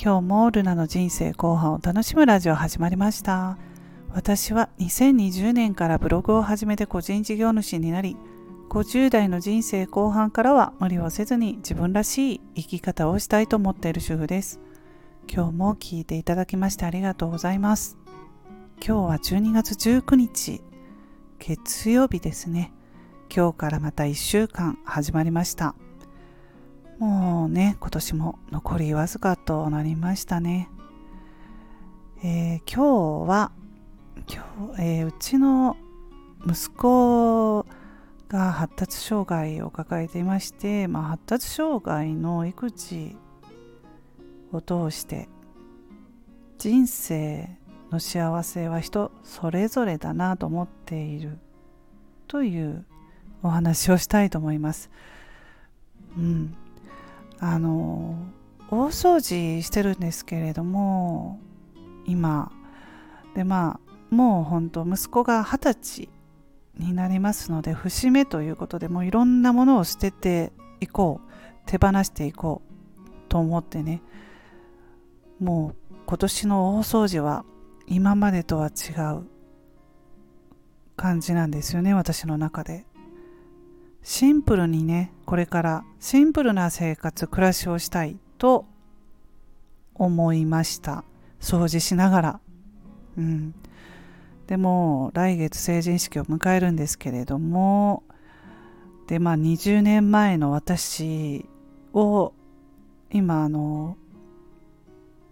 今日もルナの人生後半を楽しむラジオ始まりました。私は2020年からブログを始めて個人事業主になり50代の人生後半からは無理をせずに自分らしい生き方をしたいと思っている主婦です。今日も聞いていただきましてありがとうございます。今日は12月19日月曜日ですね。今日からまた1週間始まりました。もうね、今年も残りわずかとなりましたね。えー、今日は、今日、えー、うちの息子が発達障害を抱えていまして、まあ、発達障害の育児を通して人生の幸せは人それぞれだなと思っているというお話をしたいと思います。うん、あの大掃除してるんですけれども今。でまあもう本当息子が二十歳になりますので節目ということでもういろんなものを捨てていこう。手放していこうと思ってね。もう今年の大掃除は今までとは違う感じなんですよね私の中で。シンプルにねこれからシンプルな生活暮らしをしたいと思いました。掃除しながら。うん。でも来月成人式を迎えるんですけれどもでまあ20年前の私を今あの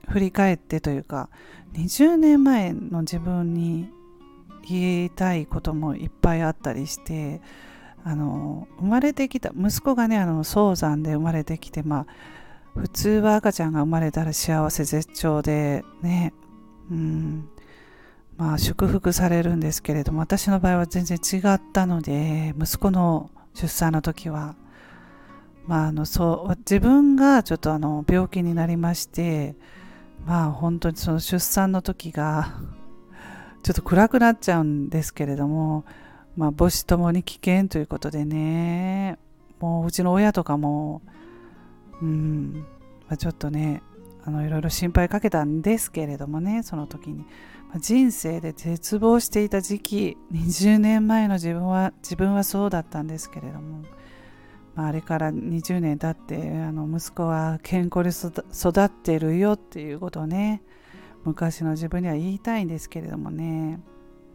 振り返ってというか20年前の自分に言いたいこともいっぱいあったりしてあの生まれてきた息子がねあの早産で生まれてきてまあ普通は赤ちゃんが生まれたら幸せ絶頂でねうん。まあ祝福されるんですけれども私の場合は全然違ったので息子の出産の時はまああのそう自分がちょっとあの病気になりましてまあ本当にその出産の時がちょっと暗くなっちゃうんですけれどもまあ、母子ともに危険ということでね、もううちの親とかも、うん、まあ、ちょっとね、あのいろいろ心配かけたんですけれどもね、その時に。まあ、人生で絶望していた時期、20年前の自分は、自分はそうだったんですけれども、まあ、あれから20年経ってあの息子は健康で育ってるよっていうことをね昔の自分には言いたいんですけれどもね。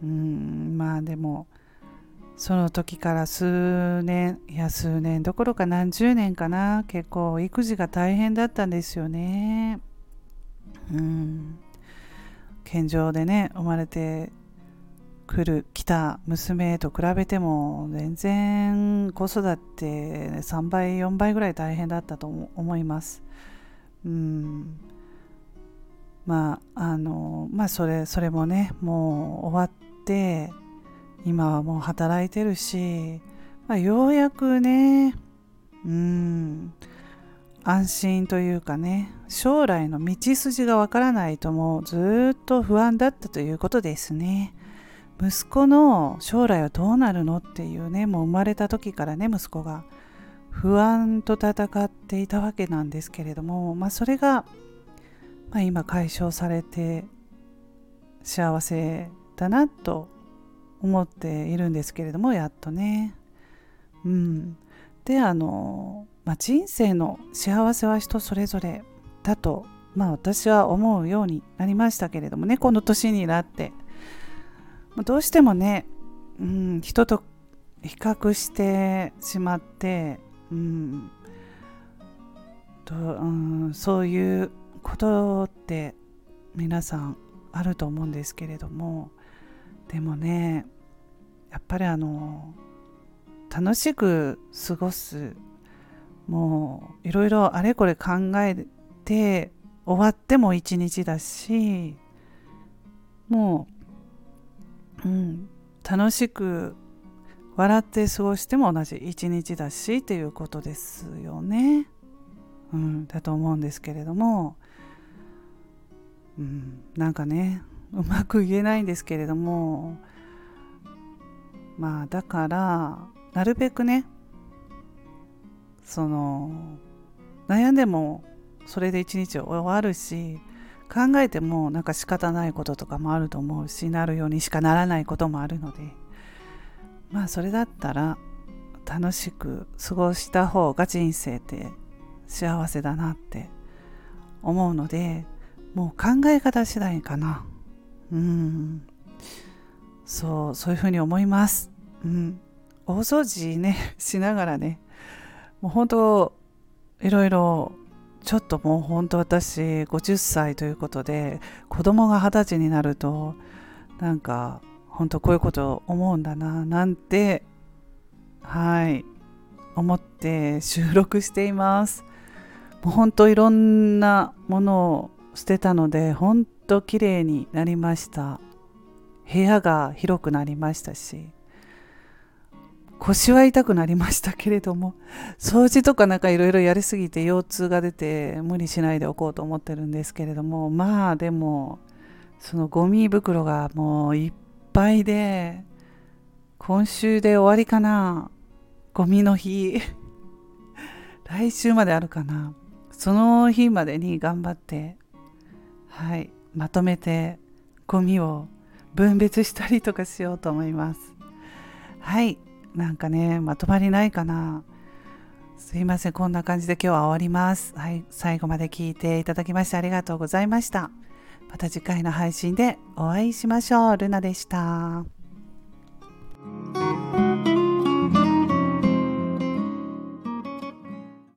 うん。まあでもその時から数年いや数年どころか何十年かな。結構育児が大変だったんですよね。うん。健常でね生まれてくる来た娘と比べても全然子育て3倍4倍ぐらい大変だったと思います。うん。まああのまあそれそれもねもう終わって今はもう働いてるし、まあ、ようやくねうん安心というかね将来の道筋がわからないともうずっと不安だったということですね。息子の将来はどうなるのっていうねもう生まれた時からね息子が不安と戦っていたわけなんですけれどもまあそれが、まあ、今解消されて幸せだなと思っているんですけれどもやっとね。うん、であの、まあ、人生の幸せは人それぞれだと、まあ、私は思うようになりましたけれどもねこの年になって。まどうしてもね、うん、人と比較してしまって、うんとうん、そういうことって皆さんあると思うんですけれどもでもねやっぱりあの楽しく過ごすもういろいろあれこれ考えて終わっても一日だしもう、うん、楽しく笑って過ごしても同じ一日だしっていうことですよね。うん、だと思うんですけれども、うん、なんかねうまく言えないんですけれどもまあだからなるべくねその悩んでもそれで一日終わるし考えてもなんか仕方ないこととかもあると思うしなるようにしかならないこともあるのでまあそれだったら楽しく過ごした方が人生って幸せだなって思うのでもう考え方次第かな。うん。そうそういうふうに思います。うん。大掃除ね しながらね。もう本当いろいろちょっともう本当私50歳ということで子供が二十歳になるとなんか本当こういうこと思うんだななんてはい思って収録しています。もう本当いろんなものを捨てたので本当綺麗になりました。部屋が広くなりましたし腰は痛くなりましたけれども掃除とかなんかいろいろやりすぎて腰痛が出て無理しないでおこうと思ってるんですけれどもまあでもそのゴミ袋がもういっぱいで今週で終わりかなゴミの日。来週まであるかな。その日までに頑張ってはいまとめてゴミを分別したりとかしようと思います。はい。なんかねまとまりないかな。すいません。こんな感じで今日は終わります。はい。最後まで聞いていただきましてありがとうございました。また次回の配信でお会いしましょう。ルナでした。